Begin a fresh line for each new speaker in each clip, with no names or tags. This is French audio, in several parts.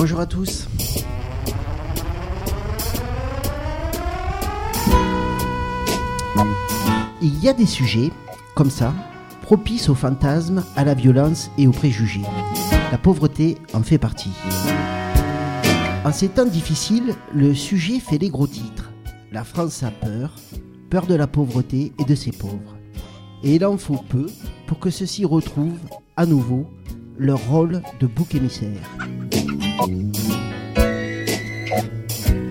Bonjour à tous. Il y a des sujets, comme ça, propices aux fantasmes, à la violence et aux préjugés. La pauvreté en fait partie. En ces temps difficiles, le sujet fait les gros titres. La France a peur, peur de la pauvreté et de ses pauvres. Et il en faut peu pour que ceux-ci retrouvent à nouveau leur rôle de bouc émissaire.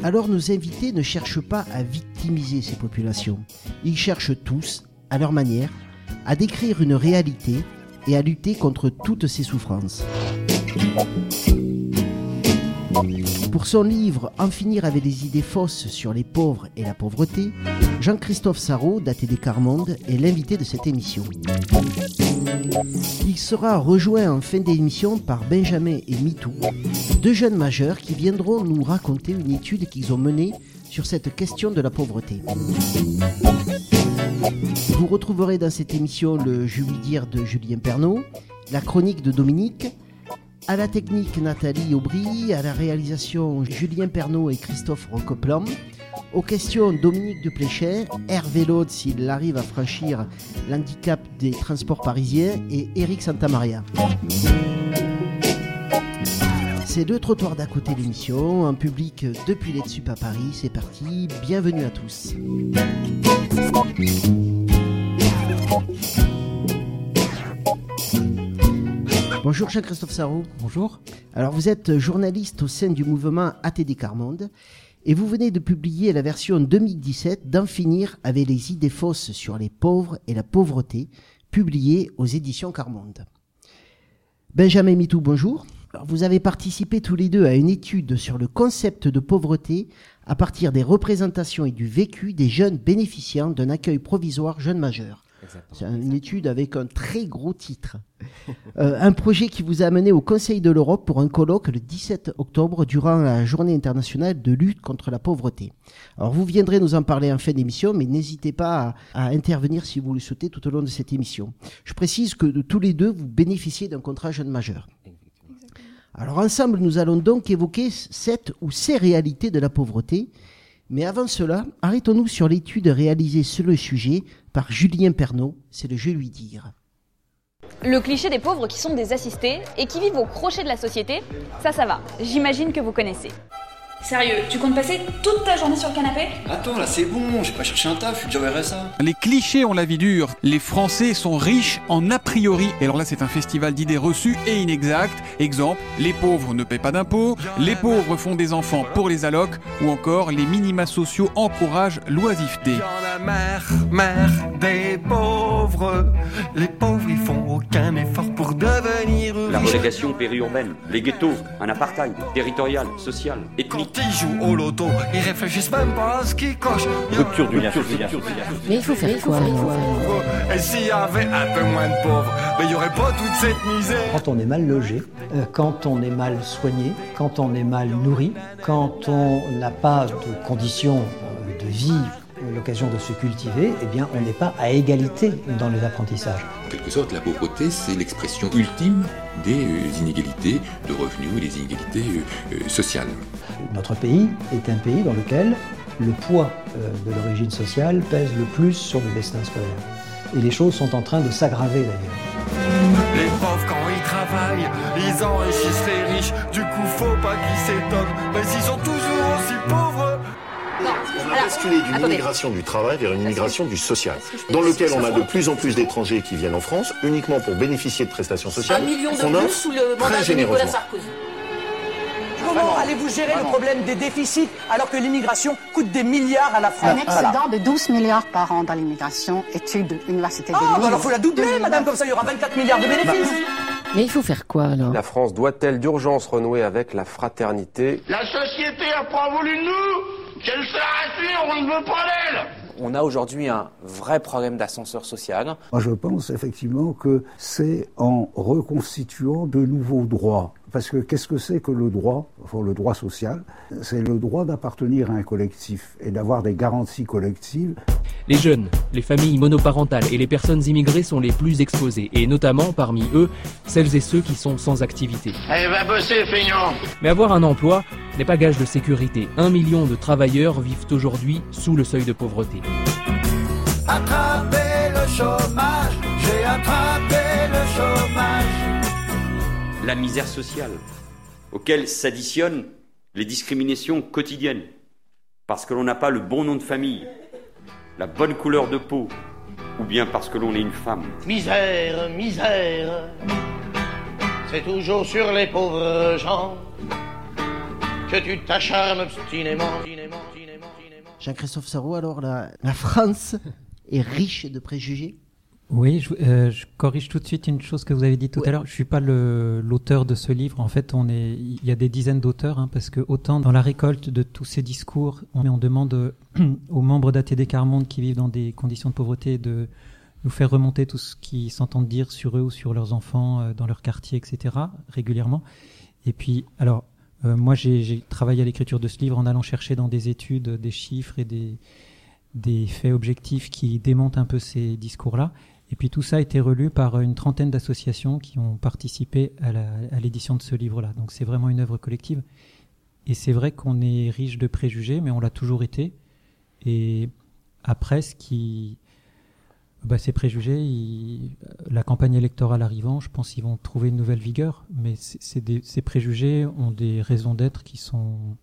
Alors nos invités ne cherchent pas à victimiser ces populations. Ils cherchent tous, à leur manière, à décrire une réalité et à lutter contre toutes ces souffrances. Pour son livre En finir avec les idées fausses sur les pauvres et la pauvreté, Jean-Christophe Sarraud, daté des Carmonde, est l'invité de cette émission. Il sera rejoint en fin d'émission par Benjamin et Mitou, deux jeunes majeurs qui viendront nous raconter une étude qu'ils ont menée sur cette question de la pauvreté. Vous retrouverez dans cette émission le Je lui dire de Julien Pernaud, la chronique de Dominique, à la technique Nathalie Aubry, à la réalisation Julien Pernaud et Christophe Rocoplan, aux questions Dominique de Pléchet, Hervé Laude s'il arrive à franchir l'handicap des transports parisiens et Eric Santamaria. C'est deux trottoirs d'à côté de l'émission, en public depuis les Tsup à Paris. C'est parti, bienvenue à tous. Bonjour Jean-Christophe Sarraud.
Bonjour.
Alors vous êtes journaliste au sein du mouvement ATD Carmonde et vous venez de publier la version 2017 d'en finir avec les idées fausses sur les pauvres et la pauvreté, publiée aux éditions Carmonde. Benjamin Mitou, bonjour. Vous avez participé tous les deux à une étude sur le concept de pauvreté à partir des représentations et du vécu des jeunes bénéficiant d'un accueil provisoire jeunes majeurs. C'est une étude avec un très gros titre. Euh, un projet qui vous a amené au Conseil de l'Europe pour un colloque le 17 octobre durant la journée internationale de lutte contre la pauvreté. Alors vous viendrez nous en parler en fin d'émission, mais n'hésitez pas à, à, intervenir si vous le souhaitez tout au long de cette émission. Je précise que de tous les deux, vous bénéficiez d'un contrat jeune majeur. Alors ensemble, nous allons donc évoquer cette ou ces réalités de la pauvreté. Mais avant cela, arrêtons-nous sur l'étude réalisée sur le sujet par Julien Pernaud, c'est le Je lui dire.
Le cliché des pauvres qui sont des assistés et qui vivent au crochet de la société, ça ça va, j'imagine que vous connaissez. Sérieux, tu comptes passer toute ta journée sur le canapé?
Attends, là c'est bon, j'ai pas cherché un taf, je suis déjà RSA.
Les clichés ont la vie dure. Les Français sont riches en a priori. Et alors là, c'est un festival d'idées reçues et inexactes. Exemple, les pauvres ne paient pas d'impôts, les pauvres font des enfants pour les allocs, ou encore les minima sociaux encouragent l'oisiveté.
Y'en a marre, marre des pauvres. Les pauvres, ils font aucun effort pour devenir
La
riches.
relégation périurbaine, les ghettos, un apartheid territorial, social, ethnique.
Quand ils jouent au loto, ils réfléchissent même pas à ce qu'ils cochent.
Rupture du lien.
Mais il faut faire quoi?
Et s'il y avait un peu moins de pauvres, mais il y aurait pas toute cette misère.
Quand on est mal logé, euh, quand on est mal soigné, quand on est mal nourri, quand on n'a pas de conditions euh, de vie, l'occasion de se cultiver, eh bien on n'est pas à égalité dans les apprentissages.
En quelque sorte, la pauvreté, c'est l'expression ultime des euh, inégalités de revenus et des inégalités euh, euh, sociales.
Notre pays est un pays dans lequel le poids de l'origine sociale pèse le plus sur le destin scolaire. Et les choses sont en train de s'aggraver d'ailleurs.
Les pauvres, quand ils travaillent, ils enrichissent les riches. Du coup, faut pas qu'ils s'étonnent. Mais ils aussi pauvres.
Basculé d'une immigration du travail vers une immigration du social, dans lequel on a de plus en plus d'étrangers qui viennent en France uniquement pour bénéficier de prestations sociales qu'on offre très généreusement.
Comment allez-vous gérer le problème des déficits alors que l'immigration coûte des milliards à la France?
Un excédent de 12 milliards par an dans l'immigration, étude Université de
Ah,
Lille.
bah alors faut la doubler, madame, comme ça il y aura 24 milliards de bénéfices.
Mais il faut faire quoi alors?
La France doit-elle d'urgence renouer avec la fraternité?
La société a pas voulu de nous Qu'elle se la rassure, on ne veut pas d'elle
On a aujourd'hui un vrai problème d'ascenseur social.
Moi, je pense effectivement que c'est en reconstituant de nouveaux droits
Parce que qu'est-ce que c'est que le droit, enfin le droit social? C'est le droit d'appartenir à un collectif et d'avoir des garanties collectives.
Les jeunes, les familles monoparentales et les personnes immigrées sont les plus exposées, et notamment parmi eux, celles et ceux qui sont sans activité.
Allez, va bosser, feignant
Mais avoir un emploi n'est pas gage de sécurité. Un million de travailleurs vivent aujourd'hui sous le seuil de pauvreté.
Attrapez le chômage, j'ai attrapé le chômage.
La misère sociale, auquel s'additionnent les discriminations quotidiennes, parce que l'on n'a pas le bon nom de famille, la bonne couleur de peau, ou bien parce que l'on est une femme.
Misère, misère, c'est toujours sur les pauvres gens que tu t'acharnes obstinément.
Jean-Christophe Sarraud, alors la, la France est riche de préjugés?
Oui, je, euh, je, corrige tout de suite une chose que vous avez dit tout
Ouais.
à l'heure. Je suis pas le- l'auteur de ce livre. En fait, on est, il y a des dizaines d'auteurs, hein, parce que autant dans la récolte de tous ces discours, on, on demande euh, aux membres d'ATD Carmonde qui vivent dans des conditions de pauvreté de nous faire remonter tout ce qu'ils s'entendent dire sur eux ou sur leurs enfants euh, dans leur quartier, etc. régulièrement. Et puis, alors, euh, moi, j'ai j'ai travaillé à l'écriture de ce livre en allant chercher dans des études des chiffres et des, des faits objectifs qui démontent un peu ces discours-là. Et puis tout ça a été relu par une trentaine d'associations qui ont participé à l'édition de ce livre-là. Donc c'est vraiment une œuvre collective. Et c'est vrai qu'on est riche de préjugés, mais on l'a toujours été. Et après, ce qui, bah, ces préjugés, la campagne électorale arrivant, je pense qu'ils vont trouver une nouvelle vigueur. Mais ces préjugés ont des raisons d'être qui sont,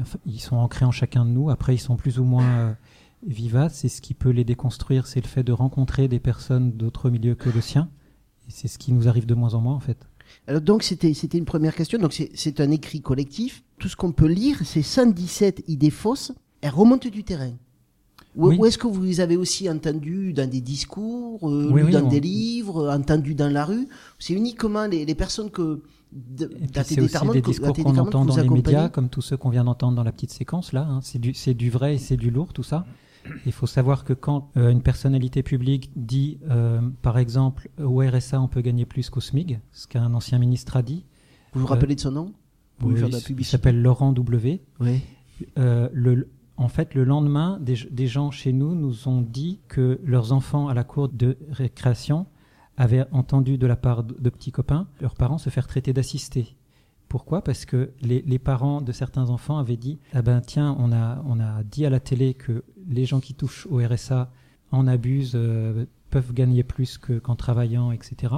enfin, ils sont ancrés en chacun de nous. Après, ils sont plus ou moins vivaces. Et ce qui peut les déconstruire, c'est le fait de rencontrer des personnes d'autres milieux que le sien. Et c'est ce qui nous arrive de moins en moins, en fait.
Alors donc c'était c'était une première question. Donc c'est c'est un écrit collectif. Tout ce qu'on peut lire, c'est 117 idées fausses. Elles remontent du terrain. Ou,
Oui.
ou est-ce que vous les avez aussi entendues dans des discours, euh,
Oui,
dans
on-
des livres, entendues dans la rue? C'est uniquement les, les personnes que
c'est aussi des discours qu'on entend dans les médias, comme tous ceux qu'on vient d'entendre dans la petite séquence là. hein. C'est du, c'est du vrai et c'est du lourd, tout ça. Il faut savoir que quand euh, une personnalité publique dit, euh, par exemple, au RSA, on peut gagner plus qu'au SMIG, ce qu'un ancien ministre a dit.
Vous vous
euh,
rappelez de son nom? Vous
oui,
faire de la
il s'appelle Laurent W.
Oui.
Euh, le, en fait, le lendemain, des, des gens chez nous nous ont dit que leurs enfants à la cour de récréation avaient entendu de la part de, de petits copains leurs parents se faire traiter d'assistés. Pourquoi? Parce que les, les parents de certains enfants avaient dit Ah ben tiens, on a, on a dit à la télé que les gens qui touchent au RSA en abusent, euh, peuvent gagner plus que- qu'en travaillant, etc.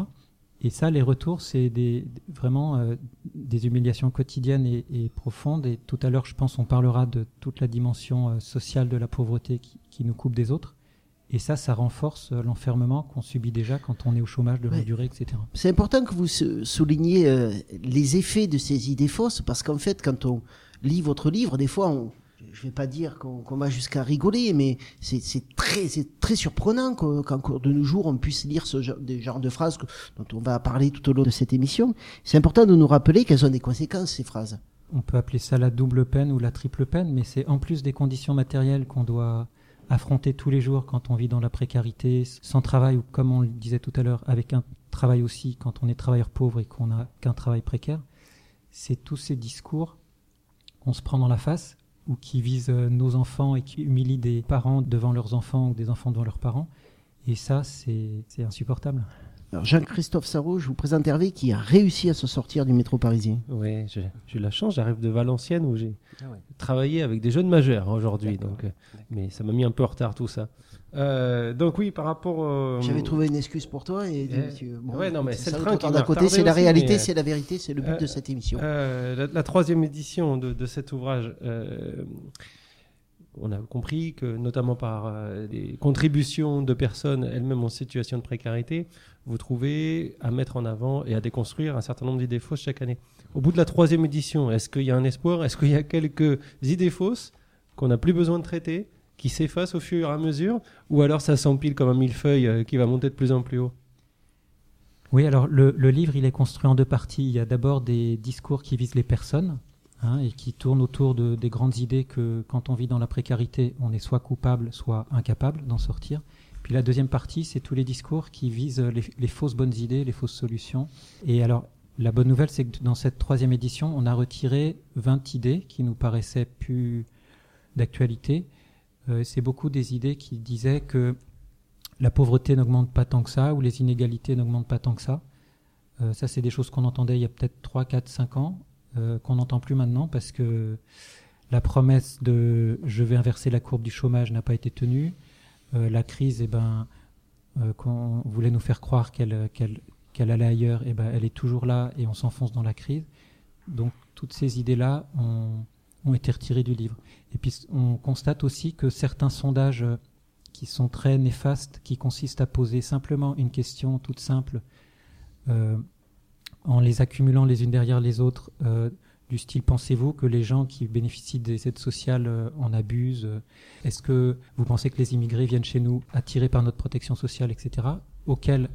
Et ça, les retours, c'est des, vraiment euh, des humiliations quotidiennes et, profondes. Et tout à l'heure, je pense, on parlera de toute la dimension euh, sociale de la pauvreté qui nous coupe des autres. Et ça, ça renforce euh, l'enfermement qu'on subit déjà quand on est au chômage de longue
Ouais.
durée, etc.
C'est important que vous souligniez euh, les effets de ces idées fausses, parce qu'en fait, quand on lit votre livre, des fois, on, je vais pas dire qu'on va jusqu'à rigoler, mais c'est très, c'est très surprenant qu'en cours de nos jours, on puisse lire ce genre, des genres de phrases que- dont on va parler tout au long de cette émission. C'est important de nous rappeler qu'elles ont des conséquences, ces phrases.
On peut appeler ça la double peine ou la triple peine, mais c'est en plus des conditions matérielles qu'on doit affronter tous les jours quand on vit dans la précarité, sans travail ou comme on le disait tout à l'heure, avec un travail aussi quand on est travailleur pauvre et qu'on n'a qu'un travail précaire. C'est tous ces discours qu'on se prend dans la face ou qui visent euh, nos enfants et qui humilient des parents devant leurs enfants ou des enfants devant leurs parents. Et ça, c'est c'est insupportable.
Alors, Jean-Christophe Sarraud, je vous présente Hervé qui a réussi à se sortir du métro parisien.
Oui, j'ai eu la chance, j'arrive de Valenciennes où j'ai
Ah ouais.
travaillé avec des jeunes majeurs aujourd'hui, donc, euh, mais ça m'a mis un peu en retard tout ça. Euh, donc oui, par rapport. au-
J'avais trouvé une excuse pour toi et
Euh,
tu- bon,
ouais, non, mais c'est le train qui
à côté, c'est la réalité, c'est la vérité, c'est le but
euh,
de cette émission.
euh, la, la troisième édition de, de cet ouvrage, euh, on a compris que, notamment par euh, des contributions de personnes elles-mêmes en situation de précarité, vous trouvez à mettre en avant et à déconstruire un certain nombre d'idées fausses chaque année. Au bout de la troisième édition, est-ce qu'il y a un espoir? Est-ce qu'il y a quelques idées fausses qu'on n'a plus besoin de traiter, qui s'effacent au fur et à mesure? Ou alors ça s'empile comme un millefeuille euh, qui va monter de plus en plus haut?
Oui, alors le, le livre, il est construit en deux parties. Il y a d'abord des discours qui visent les personnes hein, et qui tournent autour de, des grandes idées que quand on vit dans la précarité, on est soit coupable, soit incapable d'en sortir. Puis la deuxième partie, c'est tous les discours qui visent les, les fausses bonnes idées, les fausses solutions. Et alors, La bonne nouvelle, c'est que dans cette troisième édition, on a retiré 20 idées qui nous paraissaient plus d'actualité. Euh, c'est beaucoup des idées qui disaient que la pauvreté n'augmente pas tant que ça, ou les inégalités n'augmentent pas tant que ça. Euh, ça, c'est des choses qu'on entendait il y a peut-être 3, 4, 5 ans, euh, qu'on n'entend plus maintenant parce que la promesse de je vais inverser la courbe du chômage n'a pas été tenue. la crise, eh ben, qu'on voulait nous faire croire qu'elle qu'elle allait ailleurs, eh ben, elle est toujours là et on s'enfonce dans la crise. Donc toutes ces idées-là ont, ont, été retirées du livre. Et puis on constate aussi que certains sondages euh, qui sont très néfastes, qui consistent à poser simplement une question toute simple, euh, en les accumulant les unes derrière les autres, euh, du style pensez-vous que les gens qui bénéficient des aides sociales en abusent Est-ce que vous pensez que les immigrés viennent chez nous attirés par notre protection sociale, etc. Auquel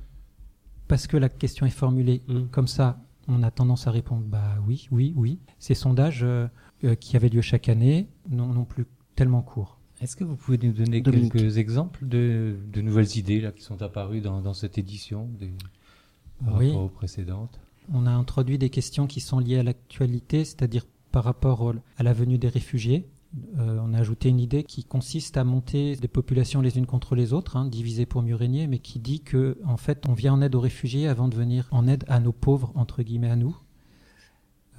parce que la question est formulée mm. comme ça, on a tendance à répondre bah oui, oui, oui. Ces sondages euh, euh, qui avaient lieu chaque année non, plus tellement courts.
Est-ce que vous pouvez nous donner quelques exemples de, nouvelles idées là, qui sont apparues dans, cette édition des, par oui. rapport aux précédentes?
On a introduit des questions qui sont liées à l'actualité, c'est-à-dire par rapport à la venue des réfugiés. Euh, on a ajouté une idée qui consiste à monter des populations les unes contre les autres, hein, divisées pour mieux régner, mais qui dit que en fait on vient en aide aux réfugiés avant de venir en aide à nos pauvres entre guillemets à nous.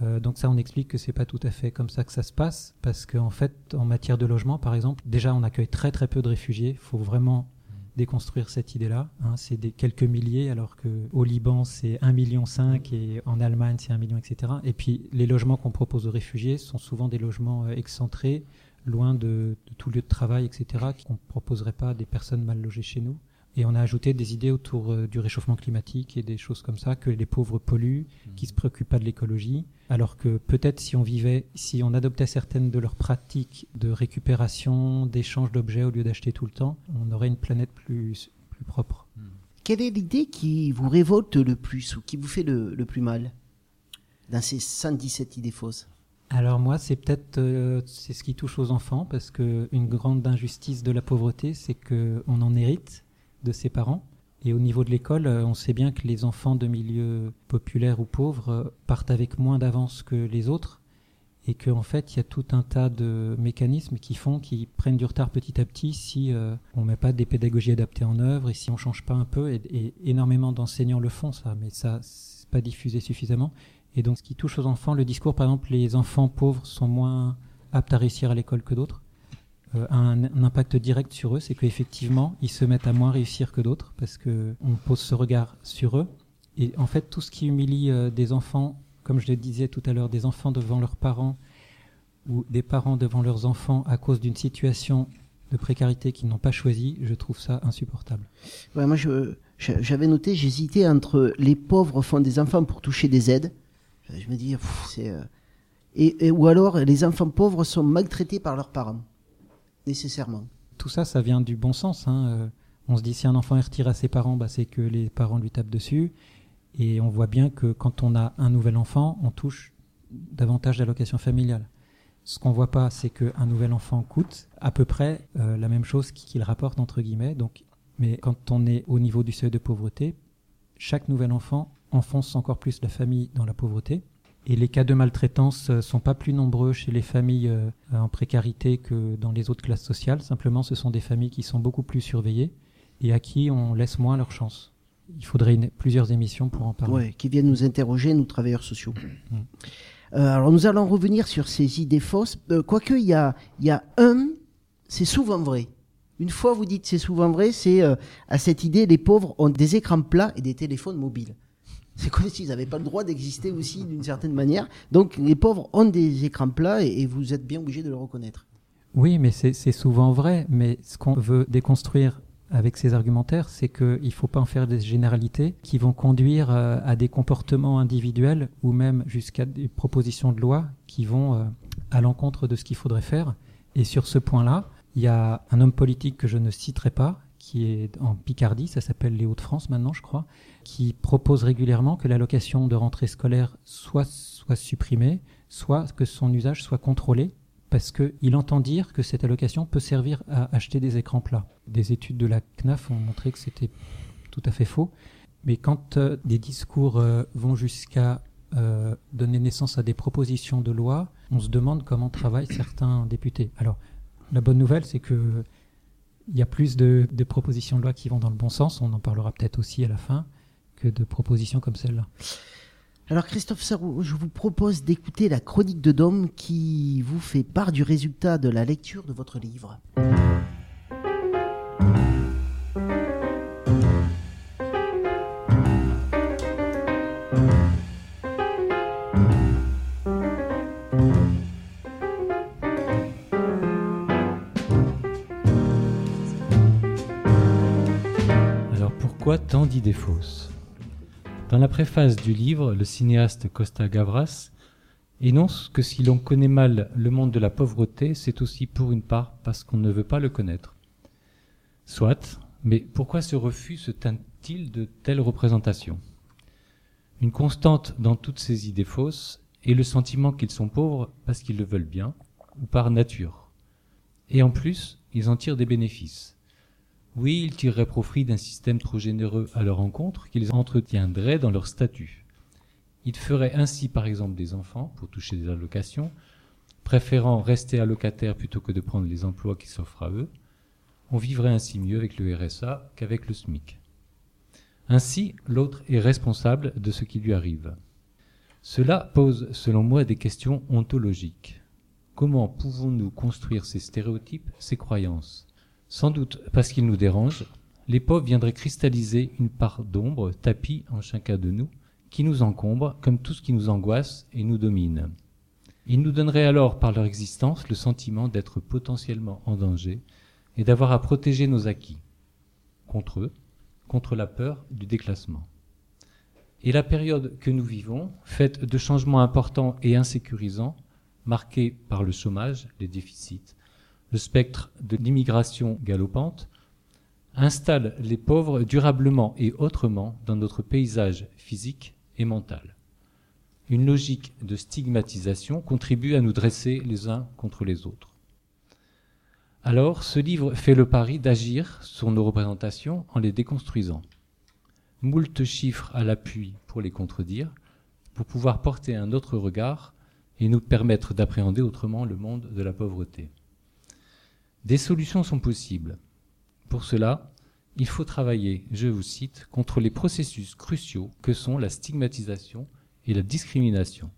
Euh, donc ça, on explique que c'est pas tout à fait comme ça que ça se passe, parce qu'en fait, en matière de logement, par exemple, déjà on accueille très très peu de réfugiés. Il faut vraiment déconstruire cette idée-là. Hein. c'est des quelques milliers, alors que au Liban c'est 1,5 million et en Allemagne c'est 1 million, etc. Et puis les logements qu'on propose aux réfugiés sont souvent des logements euh, excentrés, loin de, de, tout lieu de travail, etc. qu'on ne proposerait pas à des personnes mal logées chez nous. Et on a ajouté des idées autour euh, du réchauffement climatique et des choses comme ça, que les pauvres polluent, mmh. qui se préoccupent pas de l'écologie, alors que peut-être si on vivait, si on adoptait certaines de leurs pratiques de récupération, d'échange d'objets au lieu d'acheter tout le temps, on aurait une planète plus, plus propre. Mmh.
Quelle est l'idée qui vous révolte le plus ou qui vous fait le, le plus mal dans ces 117 idées fausses?
Alors moi, c'est peut-être euh, c'est ce qui touche aux enfants parce que une grande injustice de la pauvreté, c'est que on en hérite de ses parents. Et au niveau de l'école, euh, on sait bien que les enfants de milieux populaires ou pauvres euh, partent avec moins d'avance que les autres et qu'en en fait, il y a tout un tas de mécanismes qui font qu'ils prennent du retard petit à petit si euh, on ne met pas des pédagogies adaptées en œuvre et si on ne change pas un peu. Et, énormément d'enseignants le font, ça, mais ça, c'est pas diffusé suffisamment. Et donc, ce qui touche aux enfants, le discours, par exemple, les enfants pauvres sont moins aptes à réussir à l'école que d'autres. Euh, un, impact direct sur eux, c'est qu'effectivement, ils se mettent à moins réussir que d'autres parce que on pose ce regard sur eux. Et en fait, tout ce qui humilie euh, des enfants, comme je le disais tout à l'heure, des enfants devant leurs parents ou des parents devant leurs enfants à cause d'une situation de précarité qu'ils n'ont pas choisie, je trouve ça insupportable.
Moi, j'avais noté, j'hésitais entre les pauvres font des enfants pour toucher des aides. Je me dis. Euh, et, ou alors les enfants pauvres sont maltraités par leurs parents
Tout ça, ça vient du bon sens. Hein. Euh, on se dit si un enfant est retiré à ses parents, bah, c'est que les parents lui tapent dessus. Et on voit bien que quand on a un nouvel enfant, on touche davantage d'allocations familiales. Ce qu'on voit pas, c'est qu'un nouvel enfant coûte à peu près euh, la même chose qu'il rapporte entre guillemets. Donc, mais quand on est au niveau du seuil de pauvreté, chaque nouvel enfant enfonce encore plus la famille dans la pauvreté. Et les cas de maltraitance euh, sont pas plus nombreux chez les familles euh, en précarité que dans les autres classes sociales. Simplement, ce sont des familles qui sont beaucoup plus surveillées et à qui on laisse moins leur chance. Il faudrait plusieurs émissions pour en parler.
Oui, qui viennent nous interroger, nous travailleurs sociaux. Mm. Euh, alors nous allons revenir sur ces idées fausses. quoique il y a, y a un, c'est souvent vrai. Une fois vous dites c'est souvent vrai, c'est à cette idée les pauvres ont des écrans plats et des téléphones mobiles. C'est comme s'ils n'avaient pas le droit d'exister aussi d'une certaine manière. Donc les pauvres ont des écrans plats et, vous êtes bien obligé de le reconnaître.
Oui, mais c'est souvent vrai. Mais ce qu'on veut déconstruire avec ces argumentaires, c'est qu'il ne faut pas en faire des généralités qui vont conduire euh, à des comportements individuels ou même jusqu'à des propositions de loi qui vont euh, à l'encontre de ce qu'il faudrait faire. Et sur ce point-là, il y a un homme politique que je ne citerai pas, qui est en Picardie, ça s'appelle les Hauts-de-France maintenant, je crois, qui propose régulièrement que l'allocation de rentrée scolaire soit, soit supprimée, soit que son usage soit contrôlé, parce qu'il entend dire que cette allocation peut servir à acheter des écrans plats. Des études de la CNAF ont montré que c'était tout à fait faux. Mais quand euh, des discours euh, vont jusqu'à euh, donner naissance à des propositions de loi, on se demande comment travaillent certains députés. Alors, la bonne nouvelle, c'est que il y a plus de, de, propositions de loi qui vont dans le bon sens, on en parlera peut-être aussi à la fin, que de propositions comme celle-là.
Alors Christophe Sarou, je vous propose d'écouter la chronique de Dôme qui vous fait part du résultat de la lecture de votre livre.
Pourquoi tant d'idées fausses? Dans la préface du livre, le cinéaste Costa Gavras énonce que si l'on connaît mal le monde de la pauvreté, c'est aussi pour une part parce qu'on ne veut pas le connaître. Soit, mais pourquoi ce refus se teint-il de telles représentations? Une constante dans toutes ces idées fausses est le sentiment qu'ils sont pauvres parce qu'ils le veulent bien, ou par nature. Et en plus, ils en tirent des bénéfices. Oui, ils tireraient profit d'un système trop généreux à leur encontre qu'ils entretiendraient dans leur statut. Ils feraient ainsi par exemple des enfants pour toucher des allocations, préférant rester allocataires plutôt que de prendre les emplois qui s'offrent à eux. On vivrait ainsi mieux avec le RSA qu'avec le SMIC. Ainsi, l'autre est responsable de ce qui lui arrive. Cela pose, selon moi, des questions ontologiques. Comment pouvons-nous construire ces stéréotypes, ces croyances? Sans doute parce qu'ils nous dérangent, les pauvres viendraient cristalliser une part d'ombre, tapis en chacun de nous, qui nous encombre comme tout ce qui nous angoisse et nous domine. Ils nous donneraient alors par leur existence le sentiment d'être potentiellement en danger et d'avoir à protéger nos acquis contre eux, contre la peur du déclassement. Et la période que nous vivons, faite de changements importants et insécurisants, marquée par le chômage, les déficits, le spectre de l'immigration galopante, installe les pauvres durablement et autrement dans notre paysage physique et mental. Une logique de stigmatisation contribue à nous dresser les uns contre les autres. Alors, ce livre fait le pari d'agir sur nos représentations en les déconstruisant. Moult chiffres à l'appui pour les contredire, pour pouvoir porter un autre regard et nous permettre d'appréhender autrement le monde de la pauvreté. Des solutions sont possibles. Pour cela, il faut travailler, je vous cite, contre les processus cruciaux que sont la stigmatisation et la discrimination.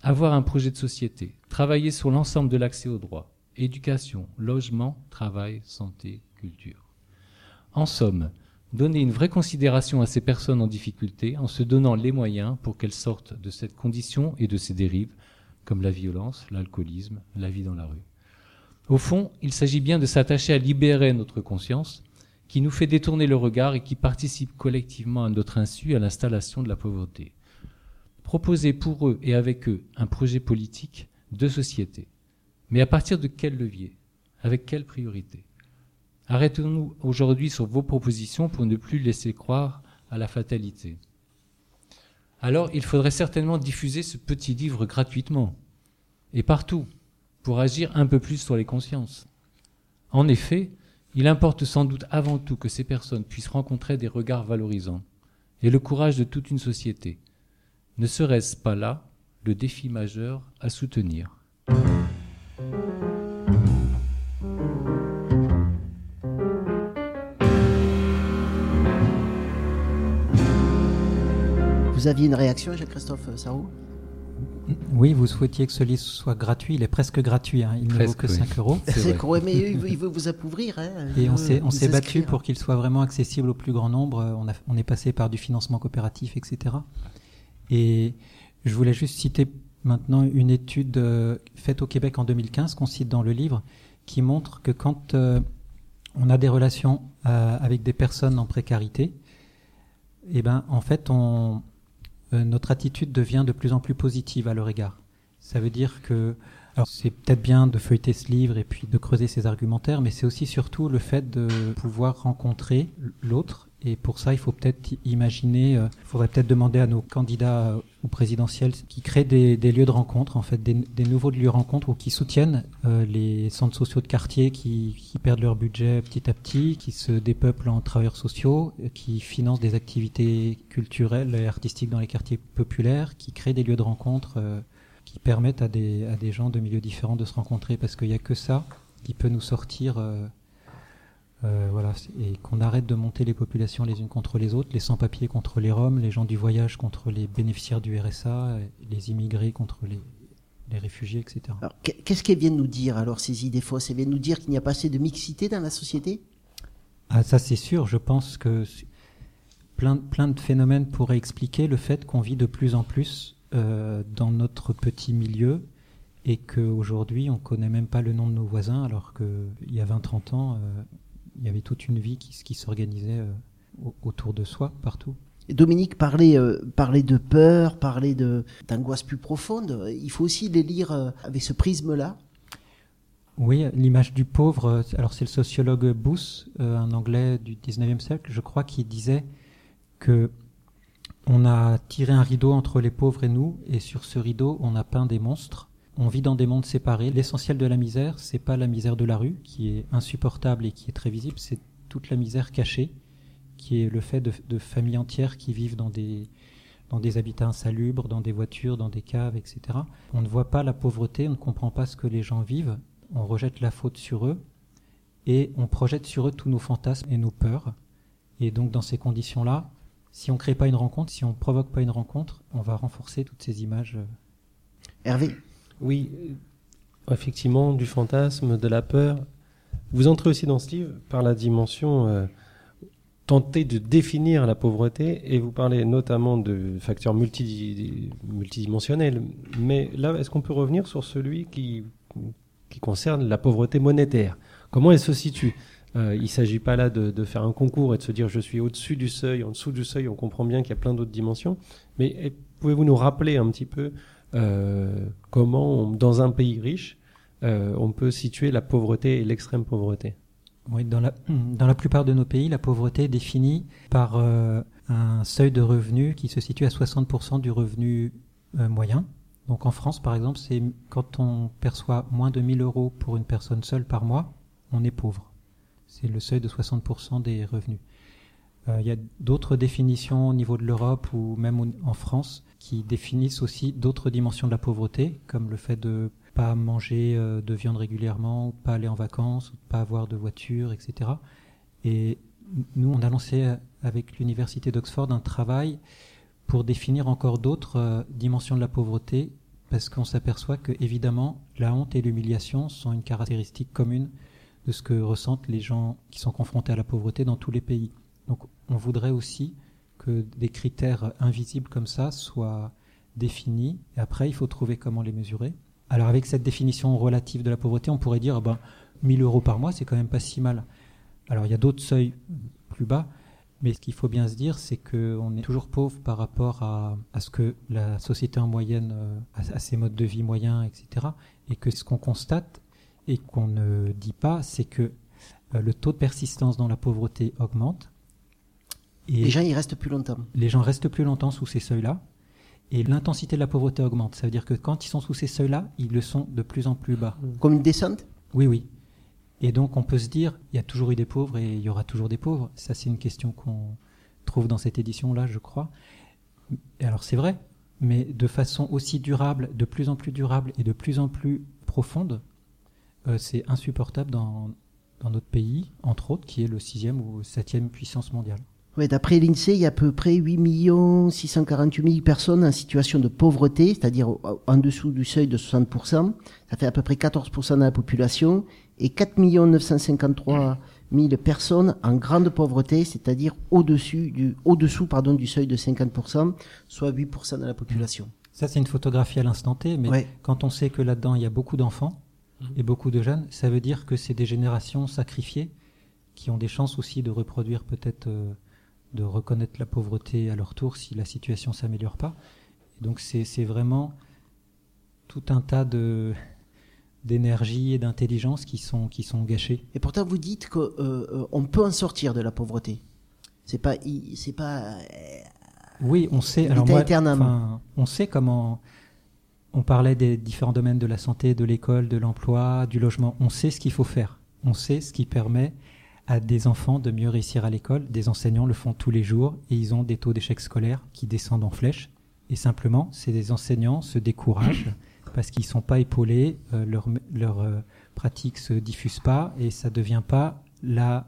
Avoir un projet de société, travailler sur l'ensemble de l'accès aux droits, éducation, logement, travail, santé, culture. En somme, donner une vraie considération à ces personnes en difficulté en se donnant les moyens pour qu'elles sortent de cette condition et de ces dérives, comme la violence, l'alcoolisme, la vie dans la rue. Au fond, il s'agit bien de s'attacher à libérer notre conscience, qui nous fait détourner le regard et qui participe collectivement à notre insu à l'installation de la pauvreté. Proposer pour eux et avec eux un projet politique de société. Mais à partir de quel levier? Avec quelle priorité? Arrêtons-nous aujourd'hui sur vos propositions pour ne plus laisser croire à la fatalité. Alors, il faudrait certainement diffuser ce petit livre gratuitement, et partout, pour agir un peu plus sur les consciences. En effet, il importe sans doute avant tout que ces personnes puissent rencontrer des regards valorisants et le courage de toute une société. Ne serait-ce pas là le défi majeur à soutenir?
Vous aviez une réaction, Jacques-Christophe Sarou
oui, vous souhaitiez que ce livre soit gratuit. Il est presque gratuit. Hein. Il ne vaut que 5 euros.
C'est mais il veut vous appauvrir. Hein.
Et on s'est, on s'est battu pour qu'il soit vraiment accessible au plus grand nombre. On, a, on est passé par du financement coopératif, etc. Et je voulais juste citer maintenant une étude euh, faite au Québec en 2015, qu'on cite dans le livre, qui montre que quand euh, on a des relations euh, avec des personnes en précarité, eh ben, en fait, on, notre attitude devient de plus en plus positive à leur égard. Ça veut dire que c'est peut-être bien de feuilleter ce livre et puis de creuser ses argumentaires, mais c'est aussi surtout le fait de pouvoir rencontrer l'autre. Et pour ça, il faut peut-être imaginer, il faudrait peut-être demander à nos candidats au présidentiel qui créent des, lieux de rencontre, en fait, des, nouveaux lieux de rencontre ou qui soutiennent les centres sociaux de quartier qui, qui, perdent leur budget petit à petit, qui se dépeuplent en travailleurs sociaux, qui financent des activités culturelles et artistiques dans les quartiers populaires, qui créent des lieux de rencontre qui permettent à des, à des gens de milieux différents de se rencontrer, parce qu'il n'y a que ça qui peut nous sortir, euh, voilà, et qu'on arrête de monter les populations les unes contre les autres, les sans-papiers contre les Roms, les gens du voyage contre les bénéficiaires du RSA, les immigrés contre les, les réfugiés, etc.
Qu'est-ce qu'elles viennent nous dire alors ces idées fausses? Elles viennent nous dire qu'il n'y a pas assez de mixité dans la société?
Ah ça c'est sûr, je pense que plein, plein de phénomènes pourraient expliquer le fait qu'on vit de plus en plus euh, dans notre petit milieu et qu'aujourd'hui on connaît même pas le nom de nos voisins alors qu'il y a 20-30 ans euh, il y avait toute une vie qui, qui s'organisait euh, autour de soi partout.
Dominique parlait, parlait de peur, parlait d'angoisse plus profonde. Il faut aussi les lire avec ce prisme-là.
Oui, l'image du pauvre. Alors c'est le sociologue Booth, un Anglais du 19e siècle, je crois, qui disait que on a tiré un rideau entre les pauvres et nous, et sur ce rideau, on a peint des monstres. On vit dans des mondes séparés. L'essentiel de la misère, c'est pas la misère de la rue, qui est insupportable et qui est très visible, c'est toute la misère cachée, qui est le fait de, familles entières qui vivent dans des, dans des habitats insalubres, dans des voitures, dans des caves, etc. On ne voit pas la pauvreté, on ne comprend pas ce que les gens vivent, on rejette la faute sur eux, et on projette sur eux tous nos fantasmes et nos peurs. Et donc dans ces conditions-là, si on crée pas une rencontre, si on provoque pas une rencontre, on va renforcer toutes ces images. Euh.
Hervé
Oui, euh, effectivement, du fantasme, de la peur. Vous entrez aussi dans ce livre par la dimension euh, de définir la pauvreté et vous parlez notamment de facteurs multidimensionnels. Mais là, est-ce qu'on peut revenir sur celui qui, concerne la pauvreté monétaire? Comment elle se situe? Euh, il ne s'agit pas là de, faire un concours et de se dire je suis au-dessus du seuil, en dessous du seuil, on comprend bien qu'il y a plein d'autres dimensions. Mais eh, pouvez-vous nous rappeler un petit peu euh, comment, dans un pays riche, euh, on peut situer la pauvreté et l'extrême pauvreté
Oui, dans la, dans la plupart de nos pays, la pauvreté est définie par un seuil de revenu qui se situe à 60% du revenu moyen. Donc en France, par exemple, c'est quand on perçoit moins de 1000 euros pour une personne seule par mois, on est pauvre. C'est le seuil de 60% des revenus. Euh, il y a d'autres définitions au niveau de l'Europe ou même en France qui définissent aussi d'autres dimensions de la pauvreté, comme le fait de pas manger euh, de viande régulièrement, pas aller en vacances, pas avoir de voiture, etc. Et nous, on a lancé euh, avec l'université d'Oxford un travail pour définir encore d'autres dimensions de la pauvreté, parce qu'on s'aperçoit que évidemment la honte et l'humiliation sont une caractéristique commune de ce que ressentent les gens qui sont confrontés à la pauvreté dans tous les pays. Donc on voudrait aussi que des critères invisibles comme ça soient définis, et après il faut trouver comment les mesurer. Alors avec cette définition relative de la pauvreté, on pourrait dire, ben, 1000 euros par mois, c'est quand même pas si mal. Alors il y a d'autres seuils plus bas, mais ce qu'il faut bien se dire, c'est qu'on est toujours pauvre par rapport à, ce que la société en moyenne, euh, à, ses modes de vie moyens, etc. Et que ce qu'on constate, et qu'on ne dit pas, c'est que euh, le taux de persistance dans la pauvreté augmente.
Et les gens restent plus longtemps.
Les gens restent plus longtemps sous ces seuils-là. Et l'intensité de la pauvreté augmente. Ça veut dire que quand ils sont sous ces seuils-là, ils le sont de plus en plus bas.
Comme une descente?
Oui, oui. Et donc on peut se dire, il y a toujours eu des pauvres et il y aura toujours des pauvres. Ça, c'est une question qu'on trouve dans cette édition-là, je crois. Et alors c'est vrai, mais de façon aussi durable, de plus en plus durable et de plus en plus profonde, euh, c'est insupportable dans, dans, notre pays, entre autres, qui est le sixième ou septième puissance mondiale.
Ouais, D'après l'INSEE, il y a à peu près 8 648 000 personnes en situation de pauvreté, c'est-à-dire en dessous du seuil de 60%. Ça fait à peu près 14% de la population. Et 4 953 000 personnes en grande pauvreté, c'est-à-dire au-dessus du, au-dessous, pardon, du seuil de 50%, soit 8% de la population.
Ça, c'est une photographie à l'instant T, mais quand on sait que là-dedans, il y a beaucoup d'enfants, et beaucoup de jeunes, ça veut dire que c'est des générations sacrifiées qui ont des chances aussi de reproduire peut-être, euh, de reconnaître la pauvreté à leur tour si la situation s'améliore pas. donc c'est vraiment tout un tas de, d'énergie et d'intelligence qui sont, qui sont gâchés.
Et pourtant, vous dites qu'on euh, on peut en sortir de la pauvreté. C'est pas, c'est pas. euh,
Oui, on sait. Alors moi, enfin, on sait comment. On parlait des différents domaines de la santé, de l'école, de l'emploi, du logement. On sait ce qu'il faut faire. On sait ce qui permet à des enfants de mieux réussir à l'école. Des enseignants le font tous les jours et ils ont des taux d'échec scolaire qui descendent en flèche. Et simplement, des enseignants se découragent parce qu'ils sont pas épaulés, euh, leur, euh, pratique se diffuse pas et ça devient pas la,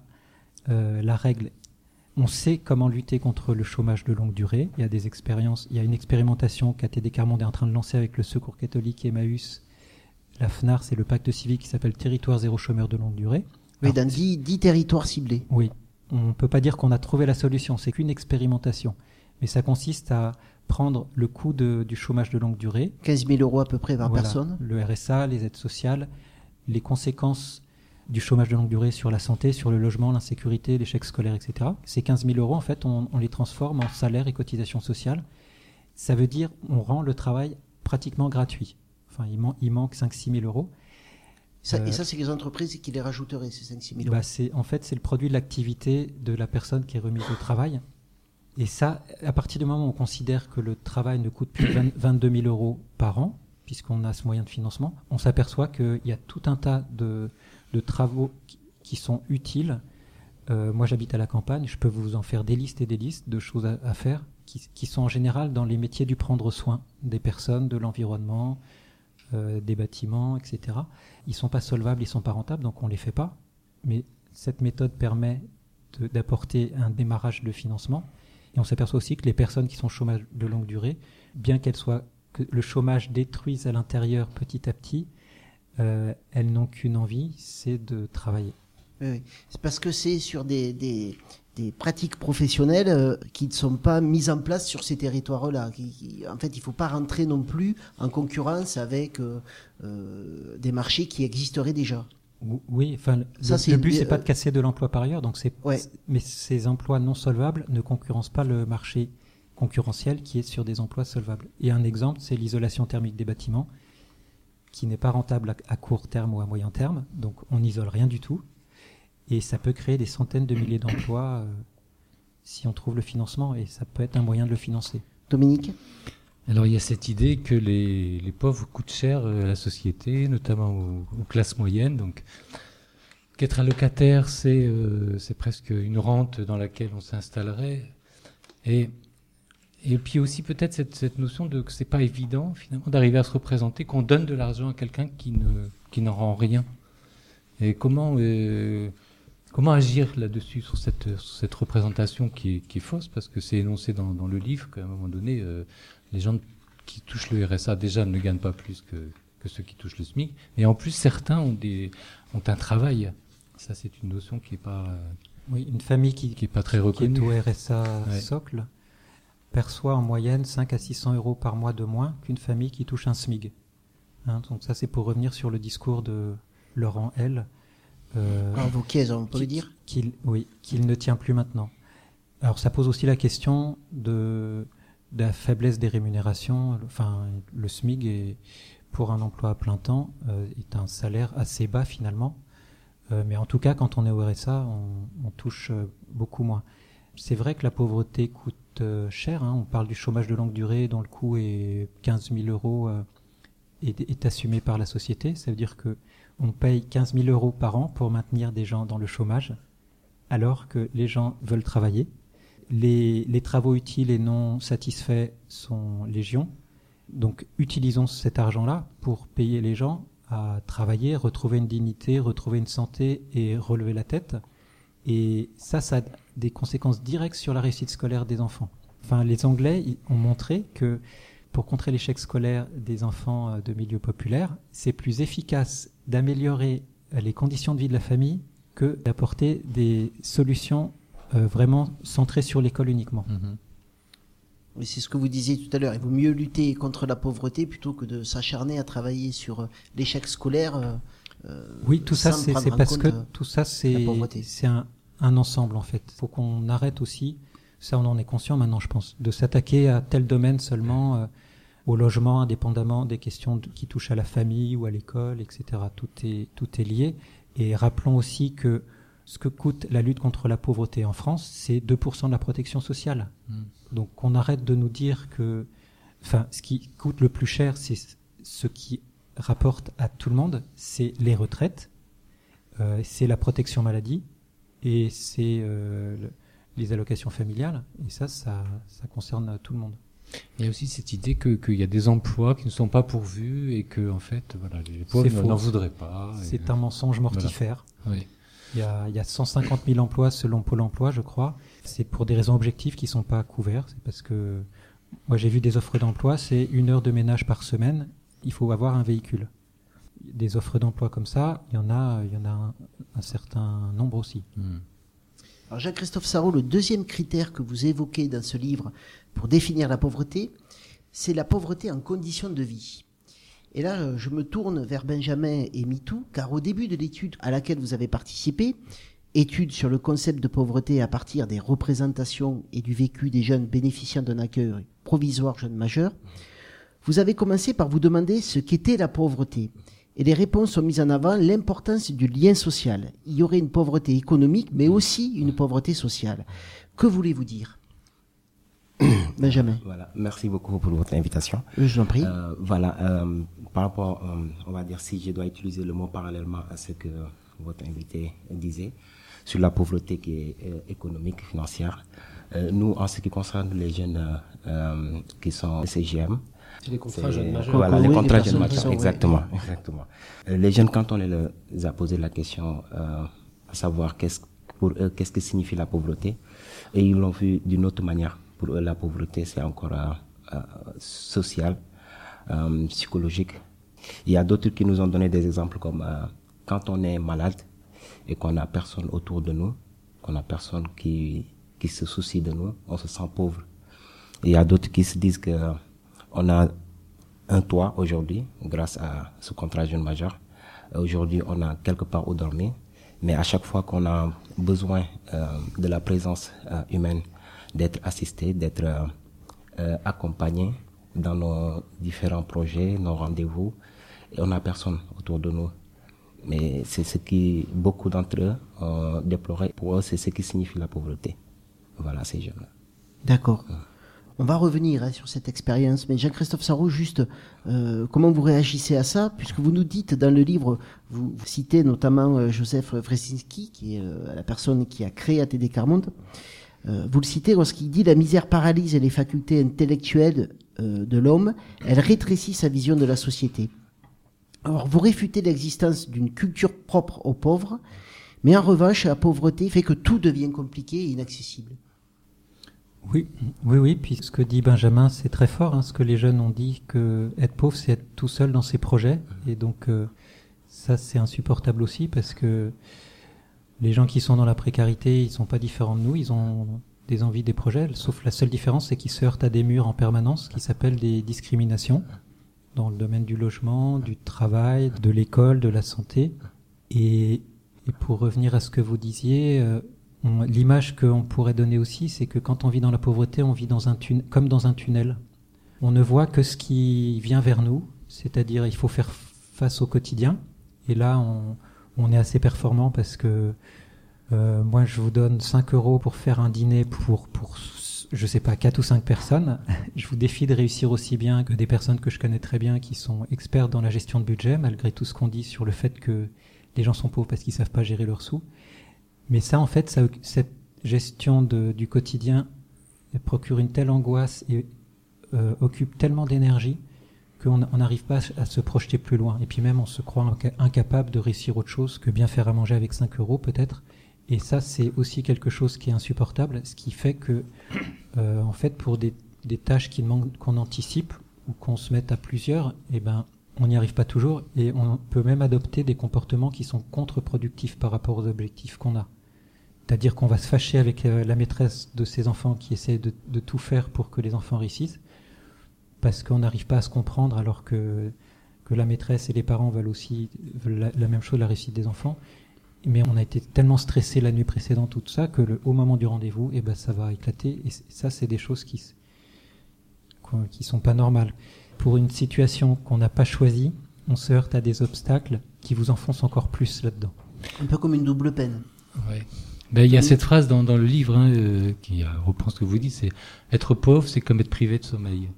euh, la règle. On sait comment lutter contre le chômage de longue durée. Il y a des expériences, il y a une expérimentation qu'ATD Carmonde est en train de lancer avec le Secours catholique Emmaüs, la FNAR, c'est le pacte civique qui s'appelle Territoire zéro chômeur de longue durée.
Oui, dans 10, 10 territoires ciblés.
Oui. On ne peut pas dire qu'on a trouvé la solution, c'est qu'une expérimentation. Mais ça consiste à prendre le coût de, du chômage de longue durée.
15 000 euros à peu près par
Voilà.
personne.
Le RSA, les aides sociales, les conséquences du chômage de longue durée sur la santé, sur le logement, l'insécurité, l'échec scolaire, etc. Ces 15 000 euros, en fait, on, on les transforme en salaire et cotisation sociale. Ça veut dire on rend le travail pratiquement gratuit. Enfin, il, man- il manque 5-6 000 euros.
Ça-
Euh,
et ça, c'est les entreprises qui les rajouteraient, ces 5-6 000 euros.
bah, c'est en fait c'est le produit de l'activité de la personne qui est remise au travail. Et ça, à partir du moment où on considère que le travail ne coûte plus 20 22 000 euros par an, puisqu'on a ce moyen de financement, on s'aperçoit qu'il y a tout un tas de, de travaux qui, qui sont utiles. Euh, moi, j'habite à la campagne, je peux vous en faire des listes et des listes de choses à, à faire qui, qui sont en général dans les métiers du prendre soin des personnes, de l'environnement, euh, des bâtiments, etc. Ils sont pas solvables, ils sont pas rentables, donc on les fait pas. Mais cette méthode permet d'apporter un démarrage de financement. Et on s'aperçoit aussi que les personnes qui sont au chômage de longue durée, bien qu'elles soient que le chômage détruise à l'intérieur petit à petit, euh, elles n'ont qu'une envie, c'est de travailler.
Oui. C'est parce que c'est sur des, des, des pratiques professionnelles euh, qui ne sont pas mises en place sur ces territoires-là. En fait, il ne faut pas rentrer non plus en concurrence avec euh, euh, des marchés qui existeraient déjà.
Ou- Oui, enfin, le,
Ça,
but c'est pas de casser de l'emploi par ailleurs, donc c'est, mais ces emplois non solvables ne concurrencent pas le marché concurrentiel qui est sur des emplois solvables. Et un exemple, c'est l'isolation thermique des bâtiments, qui n'est pas rentable à, à court terme ou à moyen terme, donc on n'isole rien du tout, et ça peut créer des centaines de milliers d'emplois euh, si on trouve le financement, et ça peut être un moyen de le financer.
Dominique?
Alors il y a cette idée que les, les pauvres coûtent cher euh, à la société, notamment aux, aux classes moyennes. Donc qu'être allocataire, c'est euh, c'est presque une rente dans laquelle on s'installerait. Et et puis aussi peut-être cette, cette notion de que c'est pas évident finalement d'arriver à se représenter qu'on donne de l'argent à quelqu'un qui ne qui n'en rend rien. Et comment euh, comment agir là-dessus sur cette sur cette représentation qui est, qui est fausse? Parce que c'est énoncé dans, dans le livre qu'à un moment donné euh, les gens qui touchent le RSA déjà ne gagnent pas plus que, que ceux qui touchent le SMIC et en plus certains ont des ont un travail. Ça c'est une notion qui est pas euh,
Oui, une famille qui,
qui est pas très
qui
reconnue.
est au RSA
Ouais.
socle perçoit en moyenne 5 à 600 euros par mois de moins qu'une famille qui touche un SMIG. Hein, donc ça c'est pour revenir sur le discours de Laurent L.
Caisses, on peut le dire
qu'il oui, qu'il ne tient plus maintenant. Alors ça pose aussi la question de, de la faiblesse des rémunérations. Enfin, le SMIG est, pour un emploi à plein temps euh, est un salaire assez bas finalement. Euh, mais en tout cas, quand on est au RSA, on, on touche euh, beaucoup moins. C'est vrai que la pauvreté coûte euh, cher. hein. On parle du chômage de longue durée dont le coût est 15 000 euros est, est assumé par la société. Ça veut dire que on paye 15 000 euros par an pour maintenir des gens dans le chômage, alors que les gens veulent travailler. Les, les travaux utiles et non satisfaits sont légion. Donc utilisons cet argent-là pour payer les gens à travailler, retrouver une dignité, retrouver une santé et relever la tête. Et ça, ça a des conséquences directes sur la réussite scolaire des enfants. Enfin, les Anglais ont montré que pour contrer l'échec scolaire des enfants euh, de milieux populaires, c'est plus efficace d'améliorer euh, les conditions de vie de la famille que d'apporter des solutions euh, vraiment centrées sur l'école uniquement.
Oui, c'est ce que vous disiez tout à l'heure. Il vaut mieux lutter contre la pauvreté plutôt que de s'acharner à travailler sur l'échec scolaire. euh,
Oui, tout ça, c'est parce que tout ça, c'est un, un ensemble en fait. Il faut qu'on arrête aussi, ça on en est conscient maintenant, je pense, de s'attaquer à tel domaine seulement. euh, au logement, indépendamment des questions qui touchent à la famille ou à l'école, etc. Tout est, tout est lié. Et rappelons aussi que ce que coûte la lutte contre la pauvreté en France, c'est 2% de la protection sociale. Mm. Donc on arrête de nous dire que, enfin, ce qui coûte le plus cher, c'est ce qui rapporte à tout le monde, c'est les retraites, euh, c'est la protection maladie et c'est euh, les allocations familiales. Et ça, ça, ça concerne tout le monde.
Il y a aussi cette idée qu'il y a des emplois qui ne sont pas pourvus et que en fait, voilà, les pauvres n'en voudraient pas.
C'est un mensonge mortifère. Oui. Il y, a, il y, a, 150 000 emplois selon Pôle Emploi, je crois. C'est pour des raisons objectives qui ne sont pas couverts. C'est parce que moi j'ai vu des offres d'emploi, c'est une heure de ménage par semaine. Il faut avoir un véhicule. Des offres d'emploi comme ça, il y en a, il y en a un, certain nombre aussi.
Hmm. Alors Jacques-Christophe Sarrault, le deuxième critère que vous évoquez dans ce livre pour définir la pauvreté, c'est la pauvreté en conditions de vie. Et là, euh, je me tourne vers Benjamin et Mitou, car au début de l'étude à laquelle vous avez participé, étude sur le concept de pauvreté à partir des représentations et du vécu des jeunes bénéficiant d'un accueil provisoire jeunes majeurs, vous avez commencé par vous demander ce qu'était la pauvreté. Et les réponses ont mis en avant l'importance du lien social. Il y aurait une pauvreté économique, mais aussi une pauvreté sociale. Que voulez-vous dire? Benjamin.
Voilà, merci beaucoup pour votre invitation.
Je vous en prie.
Euh, voilà, euh, par rapport, euh, on va dire, si je dois utiliser le mot parallèlement à ce que votre invité disait, sur la pauvreté qui est économique, financière, nous, en ce qui concerne les jeunes qui sont CGM,
c'est les contrats jeunes majeurs.
Voilà, les contrats jeunes majeurs, exactement, exactement. Les jeunes, quand on les a posé la question, à savoir qu'est-ce pour eux, qu'est-ce que signifie la pauvreté, et ils l'ont vu d'une autre manière pour eux, la pauvreté, c'est encore euh, euh, social, euh, psychologique. Il y a d'autres qui nous ont donné des exemples comme quand on est malade et qu'on n'a personne autour de nous, qu'on n'a personne qui, qui se soucie de nous, on se sent pauvre. il y a d'autres qui se disent que on a un toit aujourd'hui grâce à ce contrat jeune majeur. Aujourd'hui, on a quelque part où dormir, mais à chaque fois qu'on a besoin de la présence humaine, d'être assisté, d'être euh, euh, accompagné dans nos différents projets, nos rendez-vous. Et on n'a personne autour de nous. Mais c'est ce qui, beaucoup d'entre eux ont déploré. Pour eux, c'est ce qui signifie la pauvreté. Voilà, ces jeunes-là.
D'accord. On va revenir hein, sur cette expérience, mais Jean-Christophe Sarraud, juste euh, comment vous réagissez à ça, puisque vous nous dites dans le livre, vous, citez notamment Joseph Wresinski, qui est la personne qui a créé ATD Carmonde, euh, vous le citez lorsqu'il dit la misère paralyse les facultés intellectuelles euh, de l'homme, elle rétrécit sa vision de la société. Alors vous réfutez l'existence d'une culture propre aux pauvres, mais en revanche la pauvreté fait que tout devient compliqué et inaccessible.
Oui, oui, oui. Puis ce que dit Benjamin, c'est très fort. Hein, ce que les jeunes ont dit que être pauvre, c'est être tout seul dans ses projets. Et donc euh, ça, c'est insupportable aussi parce que les gens qui sont dans la précarité, ils sont pas différents de nous, ils ont des envies, des projets, sauf la seule différence, c'est qu'ils se heurtent à des murs en permanence qui s'appellent des discriminations dans le domaine du logement, du travail, de l'école, de la santé. Et, pour revenir à ce que vous disiez, euh, l'image qu'on pourrait donner aussi, c'est que quand on vit dans la pauvreté, on vit dans un comme dans un tunnel. On ne voit que ce qui vient vers nous, c'est-à-dire il faut faire face au quotidien. Et là, on, on est assez performant parce que euh, moi, je vous donne 5 euros pour faire un dîner pour, pour, je sais pas, 4 ou 5 personnes. Je vous défie de réussir aussi bien que des personnes que je connais très bien qui sont expertes dans la gestion de budget, malgré tout ce qu'on dit sur le fait que les gens sont pauvres parce qu'ils savent pas gérer leurs sous. Mais ça, en fait, ça, cette gestion du quotidien procure une telle angoisse et euh, occupe tellement d'énergie qu'on n'arrive pas à se projeter plus loin. Et puis même, on se croit incapable de réussir autre chose que bien faire à manger avec 5 euros peut-être. Et ça, c'est aussi quelque chose qui est insupportable, ce qui fait que, euh, en fait, pour des, tâches qu'on anticipe ou qu'on se mette à plusieurs, eh ben, on n'y arrive pas toujours et on peut même adopter des comportements qui sont contre-productifs par rapport aux objectifs qu'on a. C'est-à-dire qu'on va se fâcher avec euh, la maîtresse de ses enfants qui essaie de tout faire pour que les enfants réussissent parce qu'on n'arrive pas à se comprendre alors que, que la maîtresse et les parents veulent aussi la, même chose, la réussite des enfants. Mais on a été tellement stressé la nuit précédente, tout ça, que le, au moment du rendez-vous, eh ben, ça va éclater. Et ça, c'est des choses qui qui sont pas normales. pour une situation qu'on n'a pas choisie, on se heurte à des obstacles qui vous enfoncent encore plus là-dedans.
Un peu comme une double peine.
Ouais. Ben, il y a cette phrase dans, dans le livre hein, euh, qui euh, reprend ce que vous dites, c'est être pauvre, c'est comme être privé de sommeil.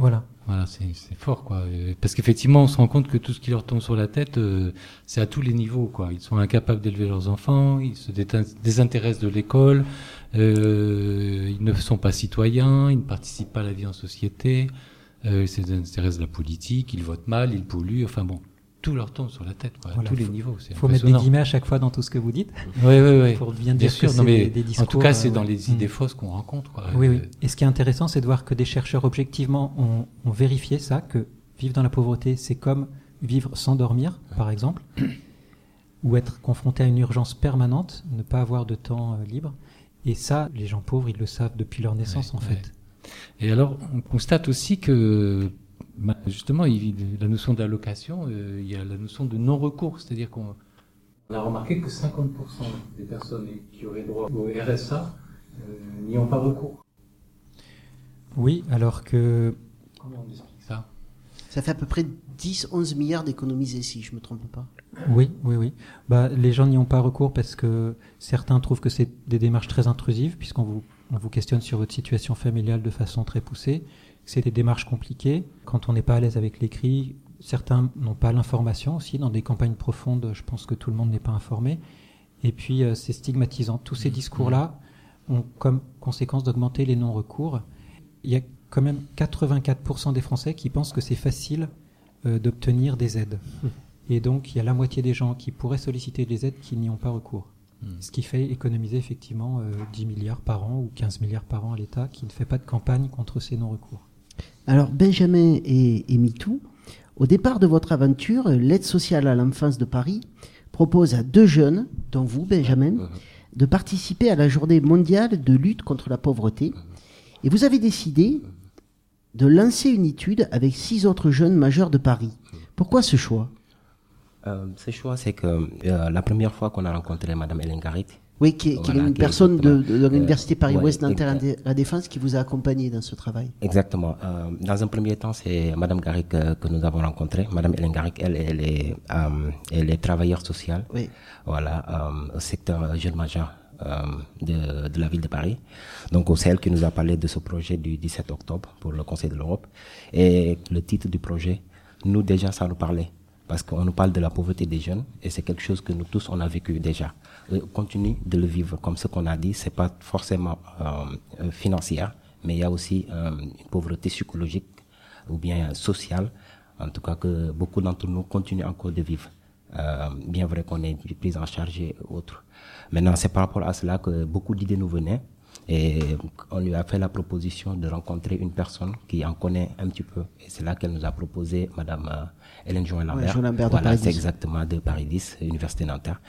Voilà.
Voilà, c'est fort, quoi. Euh, Parce qu'effectivement, on se rend compte que tout ce qui leur tombe sur la tête, euh, c'est à tous les niveaux, quoi. Ils sont incapables d'élever leurs enfants, ils se désintéressent de l'école, euh, ils ne sont pas citoyens, ils ne participent pas à la vie en société, ils se désintéressent de la politique, ils votent mal, ils polluent, enfin bon, tout leur tombe sur la tête, quoi, à
Voilà,
tous les niveaux. c'est
faut mettre des guillemets à chaque fois dans tout ce que vous dites.
Oui, oui, oui.
Pour bien
Bien
dire
sûr,
que
non, mais
des, des
en
discours.
tout cas, c'est
euh,
dans les
hmm.
idées fausses qu'on rencontre, quoi.
Oui,
Euh,
oui. Et ce qui est intéressant, c'est de voir que des chercheurs objectivement ont, ont vérifié ça, que vivre dans la pauvreté, c'est comme vivre sans dormir, par exemple, ou être confronté à une urgence permanente, ne pas avoir de temps euh, libre. Et ça, les gens pauvres, ils le savent depuis leur naissance, en fait.
Et alors, on constate aussi que, bah, justement, il- la notion d'allocation, euh, il y a la notion de non-recours, c'est-à-dire qu'on on a remarqué que 50% des personnes qui auraient droit au RSA euh, n'y ont pas recours.
Oui, alors que
Comment on explique ça?
Ça fait à peu près 10-11 milliards d'économisés, si je me trompe pas.
Oui, oui, oui. Bah, les gens n'y ont pas recours parce que certains trouvent que c'est des démarches très intrusives, puisqu'on vous, on vous questionne sur votre situation familiale de façon très poussée. C'est des démarches compliquées. Quand on n'est pas à l'aise avec l'écrit, certains n'ont pas l'information aussi. Dans des campagnes profondes, je pense que tout le monde n'est pas informé. Et puis, euh, c'est stigmatisant. Tous ces discours-là ont comme conséquence d'augmenter les non-recours. Il y a quand même 84% des Français qui pensent que c'est facile euh, d'obtenir des aides. Et donc, il y a la moitié des gens qui pourraient solliciter des aides qui n'y ont pas recours. Ce qui fait économiser effectivement euh, 10 milliards par an ou 15 milliards par an à l'État qui ne fait pas de campagne contre ces non-recours.
Alors, Benjamin et, et MeToo, au départ de votre aventure, l'aide sociale à l'enfance de Paris propose à deux jeunes, dont vous, Benjamin, de participer à la journée mondiale de lutte contre la pauvreté. Et vous avez décidé de lancer une étude avec six autres jeunes majeurs de Paris. Pourquoi ce choix?
Euh, ce choix, c'est que euh, la première fois qu'on a rencontré Madame Hélène Garrit,
Oui, qui est, qui est
Voilà,
une
qui est
personne de, de l'Université
Euh,
Paris-Ouest
ouais,
Nanterre
exact-
la Défense qui vous a accompagné dans ce travail.
Exactement. Euh, dans un premier temps, c'est Madame Garrick que, que nous avons rencontrée. Madame Hélène Garrick, elle, elle est, euh, elle est travailleure sociale.
Oui.
Voilà, euh, au secteur jeune majeur euh, de, de la ville de Paris. Donc, c'est elle qui nous a parlé de ce projet du 17 octobre pour le Conseil de l'Europe. Et le titre du projet, nous déjà, ça nous parlait. Parce qu'on nous parle de la pauvreté des jeunes et c'est quelque chose que nous tous, on a vécu déjà. On continue de le vivre. Comme ce qu'on a dit, c'est pas forcément euh, euh, financière, mais il y a aussi euh, une pauvreté psychologique ou bien sociale, en tout cas que beaucoup d'entre nous continuent encore de vivre. Euh, bien vrai qu'on est pris en charge et autres. Maintenant, c'est par rapport à cela que beaucoup d'idées nous venaient et on lui a fait la proposition de rencontrer une personne qui en connaît un petit peu. Et c'est là qu'elle nous a proposé Madame euh, Hélène Joël Lambert.
Ouais,
voilà, c'est
10.
exactement de Paris 10, Université Nanterre.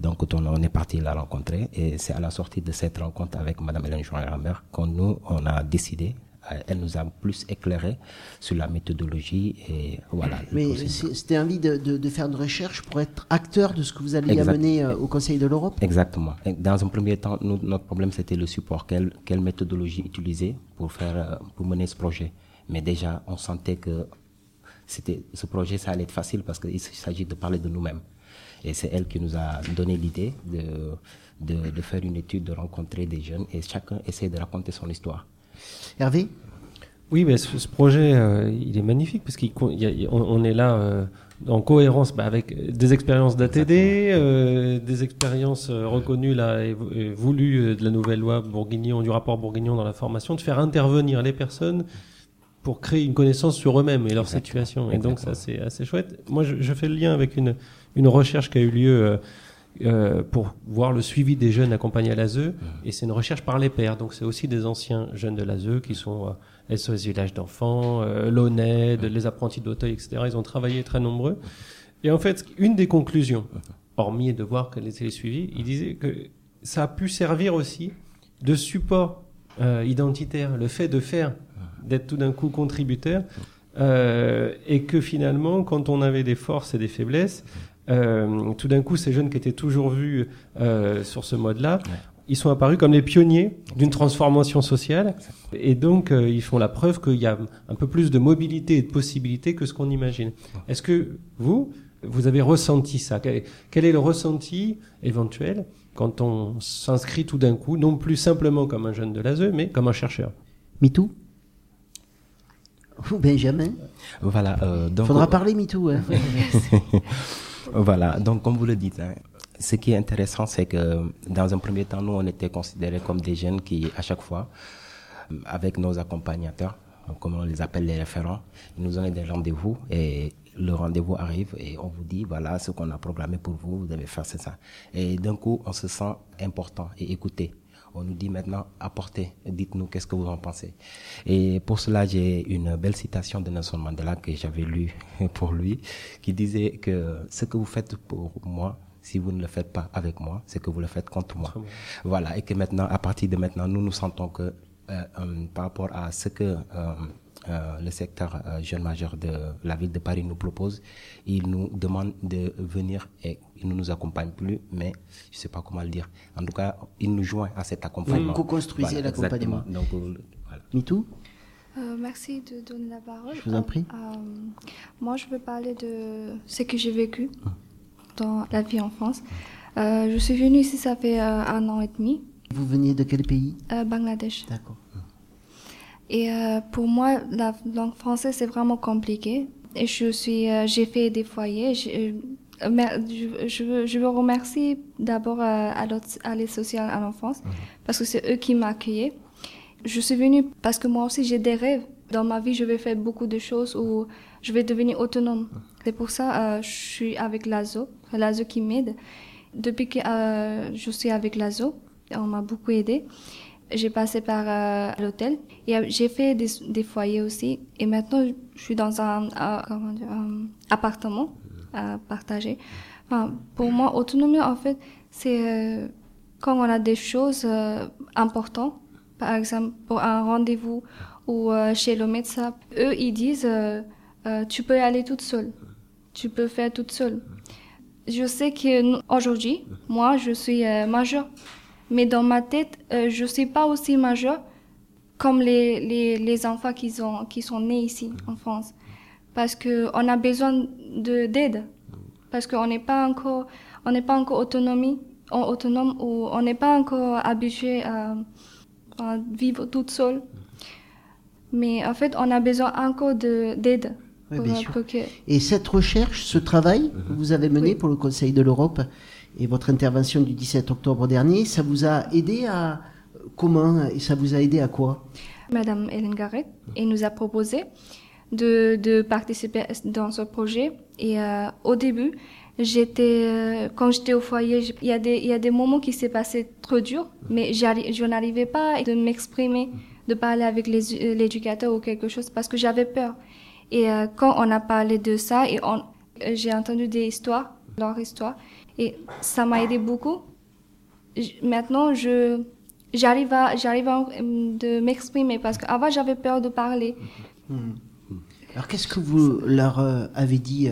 Donc on, on est parti la rencontrer et c'est à la sortie de cette rencontre avec Madame Hélène Joël Lambert qu'on nous on a décidé. Euh, Elle nous a plus éclairé sur la méthodologie et voilà.
Mais c'était envie de, de, de faire une recherche pour être acteur de ce que vous allez
Exact.
amener euh, au Conseil de l'Europe
Exactement. Dans un premier temps, nous, notre problème c'était le support. Quelle, quelle méthodologie utiliser pour faire, euh, pour mener ce projet. Mais déjà, on sentait que c'était, ce projet, ça allait être facile parce qu'il s'agit de parler de nous-mêmes. Et c'est elle qui nous a donné l'idée de, de, de faire une étude, de rencontrer des jeunes et chacun essaie de raconter son histoire.
Hervé
Oui, mais ce, ce projet, euh, il est magnifique parce qu'on on est là euh, en cohérence bah, avec des expériences d'ATD, euh, des expériences reconnues là, et, vou- et voulues de la nouvelle loi Bourguignon, du rapport Bourguignon dans la formation, de faire intervenir les personnes pour créer une connaissance sur eux-mêmes et leur situation. Et donc ça, c'est assez chouette. Moi, je, je fais le lien avec une, une recherche qui a eu lieu euh, pour voir le suivi des jeunes accompagnés à l'ASE. Et c'est une recherche par les pairs. Donc c'est aussi des anciens jeunes de l'ASE qui sont euh, SOS Village d'enfants, euh, l'ONED, les apprentis d'Auteuil, etc. Ils ont travaillé très nombreux. Et en fait, une des conclusions, hormis de voir quels étaient les suivis, il disait que ça a pu servir aussi de support euh, identitaire. Le fait de faire, d'être tout d'un coup contributeur, euh, et que finalement, quand on avait des forces et des faiblesses, euh, tout d'un coup, ces jeunes qui étaient toujours vus euh, sur ce mode-là ils sont apparus comme les pionniers d'une transformation sociale. Et donc, euh, ils font la preuve qu'il y a un peu plus de mobilité et de possibilités que ce qu'on imagine. Est-ce que vous, vous avez ressenti ça? Quel est le ressenti éventuel quand on s'inscrit tout d'un coup, non plus simplement comme un jeune de l'ASE, mais comme un chercheur?
MeToo Benjamin?
Voilà. Euh, donc,
Faudra parler MeToo. Hein.
voilà. Donc, comme vous le dites, hein, ce qui est intéressant, c'est que dans un premier temps, nous, on était considérés comme des jeunes qui, à chaque fois, avec nos accompagnateurs, comme on les appelle les référents, ils nous donnent des rendez-vous et le rendez-vous arrive et on vous dit voilà ce qu'on a programmé pour vous, vous devez faire c'est ça. Et d'un coup, on se sent important et écouté. On nous dit maintenant apportez, dites-nous qu'est-ce que vous en pensez. Et pour cela, j'ai une belle citation de Nelson Mandela que j'avais lue pour lui, qui disait que ce que vous faites pour moi, si vous ne le faites pas avec moi, c'est que vous le faites contre moi. Voilà, et que maintenant, à partir de maintenant, nous nous sentons que euh, euh, par rapport à ce que euh, le secteur jeune majeur de la ville de Paris nous propose, il nous demande de venir et il ne nous accompagne plus, mais je ne sais pas comment le dire. En tout cas, il nous joint à cet accompagnement.
Vous co-construisez l'accompagnement.
Donc, voilà.
MeToo
euh, merci de donner la parole.
Je vous en prie.
Euh, moi, je veux parler de ce que j'ai vécu dans la vie en France. Euh, je suis venue ici, ça fait un an et demi.
Vous veniez de quel pays?
Bangladesh.
D'accord.
Et pour moi, la langue française, c'est vraiment compliqué. Et je suis, j'ai fait des foyers. Je, je, veux, je veux remercier d'abord à, à l'aide sociale à l'enfance, parce que c'est eux qui m'accueillaient. Je suis venue parce que moi aussi j'ai des rêves. Dans ma vie, je vais faire beaucoup de choses où je vais devenir autonome. C'est pour ça euh, je suis avec l'ASO, l'ASO qui m'aide. Depuis que euh, je suis avec l'ASO, on m'a beaucoup aidé. J'ai passé par euh, l'hôtel et j'ai fait des, foyers aussi. Et maintenant, je suis dans un, dire, un appartement. Enfin, pour moi, autonomie, en fait, c'est quand on a des choses importantes par exemple pour un rendez-vous ou euh, chez le médecin, eux ils disent euh, euh, tu peux aller toute seule, tu peux faire toute seule. Je sais que aujourd'hui, moi je suis majeure, mais dans ma tête, je suis pas aussi majeure comme les, les, les enfants qui sont, qui sont nés ici en France. Parce qu'on a besoin d'aide. Parce qu'on n'est pas encore, on n'est pas encore autonomie, autonome ou on n'est pas encore habitué à, vivre toute seule. Mais en fait, on a besoin encore d'aide.
Et cette recherche, ce travail que vous avez mené pour le Conseil de l'Europe et votre intervention du 17 octobre dernier, ça vous a aidé à comment et ça vous a aidé à quoi?
Madame Hélène Garrett et nous a proposé de, participer dans ce projet. Et euh, au début, j'étais euh, quand j'étais au foyer il y a des moments qui s'est passé trop dur mais je n'arrivais pas de m'exprimer de parler avec l'éducateur ou quelque chose parce que j'avais peur et euh, quand on a parlé de ça et j'ai entendu des histoires leur histoire et ça m'a aidé beaucoup maintenant je j'arrive à j'arrive à de m'exprimer parce qu'avant j'avais peur de parler
hmm. alors qu'est-ce que vous leur euh, avez dit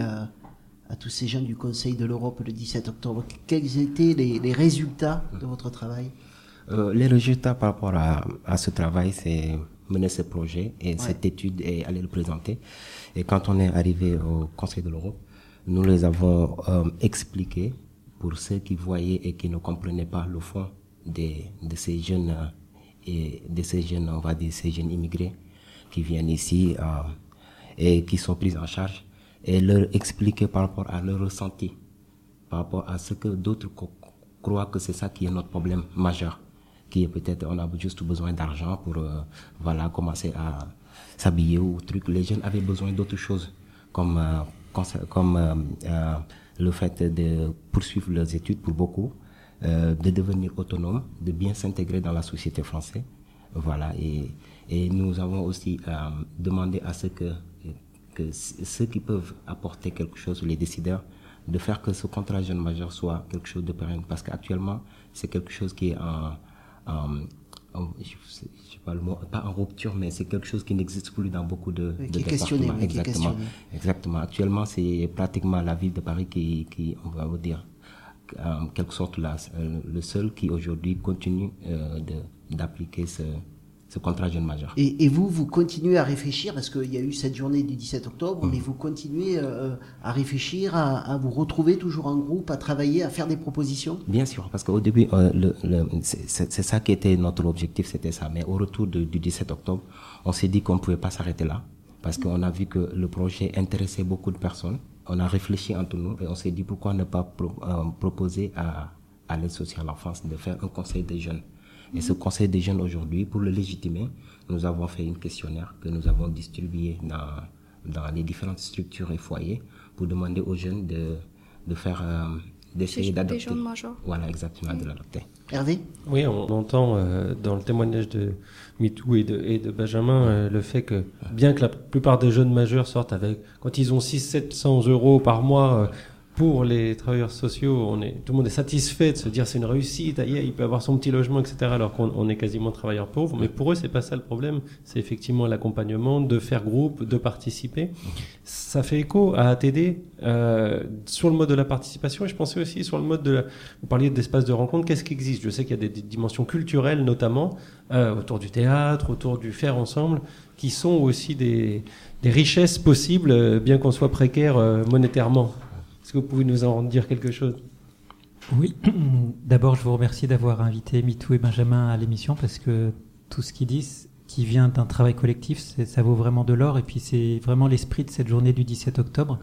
à tous ces gens du Conseil de l'Europe le 17 octobre? Quels étaient les, résultats de votre travail?
Euh, Les résultats par rapport à, ce travail, c'est mener ce projet et cette étude et aller le présenter. Et quand on est arrivé au Conseil de l'Europe, nous les avons euh, expliqués pour ceux qui voyaient et qui ne comprenaient pas le fond des, de ces jeunes euh, et de ces jeunes, on va dire, ces jeunes immigrés qui viennent ici et qui sont pris en charge et leur expliquer par rapport à leur ressenti, par rapport à ce que d'autres croient que c'est ça qui est notre problème majeur, qui est peut-être on a juste besoin d'argent pour euh, voilà commencer à s'habiller ou truc. Les jeunes avaient besoin d'autres choses comme euh, comme euh, le fait de poursuivre leurs études pour beaucoup, de devenir autonome, de bien s'intégrer dans la société française. Voilà, et, et nous avons aussi demandé à ce que que ceux qui peuvent apporter quelque chose, les décideurs, de faire que ce contrat jeune majeur soit quelque chose de pérenne. Parce qu'actuellement, c'est quelque chose qui est en, je pas en rupture, mais c'est quelque chose qui n'existe plus dans beaucoup de,
qui départements.
exactement. Exactement. Actuellement, c'est pratiquement la ville de Paris qui, qui, on va vous dire, en quelque sorte la, le seul qui aujourd'hui continue d'appliquer ce, ce contrat jeune majeur.
Et, et, vous, vous continuez à réfléchir, parce qu'il y a eu cette journée du 17 octobre, mais vous continuez euh, à réfléchir, à, à, vous retrouver toujours en groupe, à travailler, à faire des propositions?
Bien sûr, parce qu'au début, euh, c'est ça qui était notre objectif, c'était ça. Mais au retour de, du 17 octobre, on s'est dit qu'on ne pouvait pas s'arrêter là, parce qu'on a vu que le projet intéressait beaucoup de personnes. On a réfléchi entre nous et on s'est dit pourquoi ne pas pro, euh, proposer à, à l'aide sociale en France de faire un conseil des jeunes. Et ce conseil des jeunes aujourd'hui, pour le légitimer, nous avons fait une questionnaire que nous avons distribué dans, dans les différentes structures et foyers pour demander aux jeunes de, de faire, euh, d'essayer d'adopter. Voilà, exactement, de l'adopter.
Hervé
Oui, on entend euh, dans le témoignage de MeToo et de, et de Benjamin euh, le fait que, bien que la plupart des jeunes majeurs sortent avec, quand ils ont 600-700 euros par mois, pour les travailleurs sociaux, on est, tout le monde est satisfait de se dire c'est une réussite, il peut avoir son petit logement, etc. Alors qu'on est quasiment travailleurs pauvres. Mais pour eux, c'est pas ça le problème. C'est effectivement l'accompagnement, de faire groupe, de participer. Ça fait écho à ATD euh, sur le mode de la participation. Et je pensais aussi sur le mode de la... Vous parliez d'espace de rencontre. Qu'est-ce qui existe? Je sais qu'il y a des, dimensions culturelles, notamment euh, autour du théâtre, autour du faire ensemble, qui sont aussi des, des richesses possibles, euh, bien qu'on soit précaire euh, monétairement. Est-ce que vous pouvez nous en dire quelque chose?
Oui, d'abord je vous remercie d'avoir invité Mitou et Benjamin à l'émission parce que tout ce qu'ils disent, qui vient d'un travail collectif, ça vaut vraiment de l'or et puis c'est vraiment l'esprit de cette journée du 17 octobre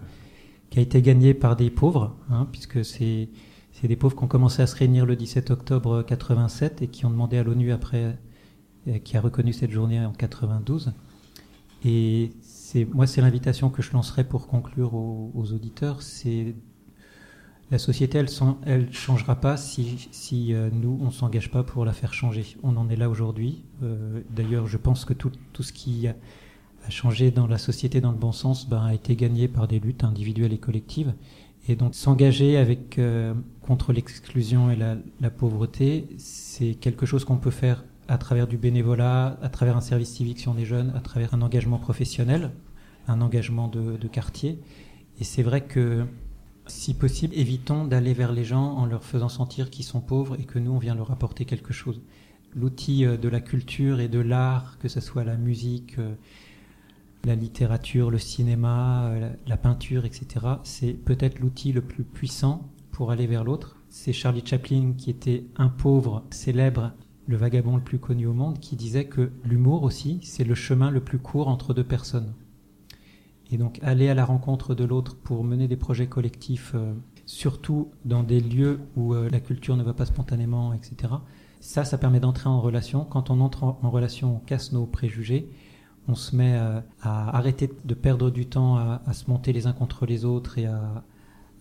qui a été gagné par des pauvres, hein, puisque c'est des pauvres qui ont commencé à se réunir le 17 octobre 87 et qui ont demandé à l'ONU après, qui a reconnu cette journée en 92. Et moi, c'est l'invitation que je lancerai pour conclure aux, auditeurs. C'est la société, elle, changera pas si, euh, nous on s'engage pas pour la faire changer. On en est là aujourd'hui. Euh, d'ailleurs, je pense que tout, ce qui a, changé dans la société dans le bon sens ben, a été gagné par des luttes individuelles et collectives. Et donc s'engager euh, contre l'exclusion et la, pauvreté, c'est quelque chose qu'on peut faire à travers du bénévolat, à travers un service civique si on est jeune, à travers un engagement professionnel, un engagement de, quartier. Et c'est vrai que, si possible, évitons d'aller vers les gens en leur faisant sentir qu'ils sont pauvres et que nous, on vient leur apporter quelque chose. L'outil euh, de la culture et de l'art, que ce soit la musique, euh, la littérature, le cinéma, euh, la peinture, etc., c'est peut-être l'outil le plus puissant pour aller vers l'autre. C'est Charlie Chaplin qui était un pauvre célèbre le vagabond le plus connu au monde, qui disait que l'humour aussi, c'est le chemin le plus court entre deux personnes. Et donc aller à la rencontre de l'autre pour mener des projets collectifs, euh, surtout dans des lieux où euh, la culture ne va pas spontanément, etc. Ça, ça permet d'entrer en relation. Quand on entre en, relation, on casse nos préjugés. On se met euh, à arrêter de perdre du temps à, se monter les uns contre les autres et à,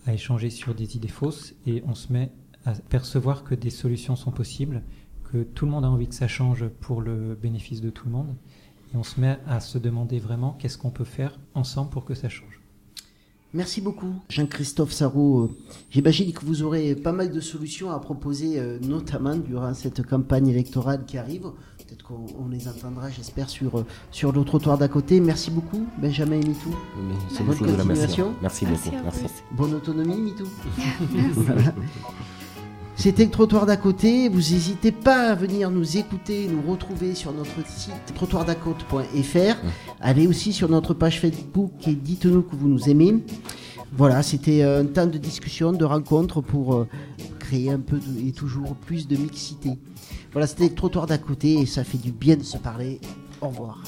à échanger sur des idées fausses. Et on se met à percevoir que des solutions sont possibles tout le monde a envie que ça change pour le bénéfice de tout le monde. Et on se met à se demander vraiment qu'est-ce qu'on peut faire ensemble pour que ça change.
Merci beaucoup, Jean-Christophe Sarrault. J'imagine que vous aurez pas mal de solutions à proposer, euh, notamment durant cette campagne électorale qui arrive. Peut-être qu'on les entendra, j'espère, sur, euh, sur le trottoir d'à côté. Merci beaucoup, Benjamin et Mitou.
Bonne continuation. Merci, beaucoup. Merci.
Bonne autonomie, Mitou. voilà. C'était le trottoir d'à côté. Vous n'hésitez pas à venir nous écouter, nous retrouver sur notre site trottoirdacote.fr. Allez aussi sur notre page Facebook et dites-nous que vous nous aimez. Voilà, c'était un temps de discussion, de rencontre pour euh, créer un peu et toujours plus de mixité. Voilà, c'était le trottoir d'à côté et ça fait du bien de se parler. Au revoir.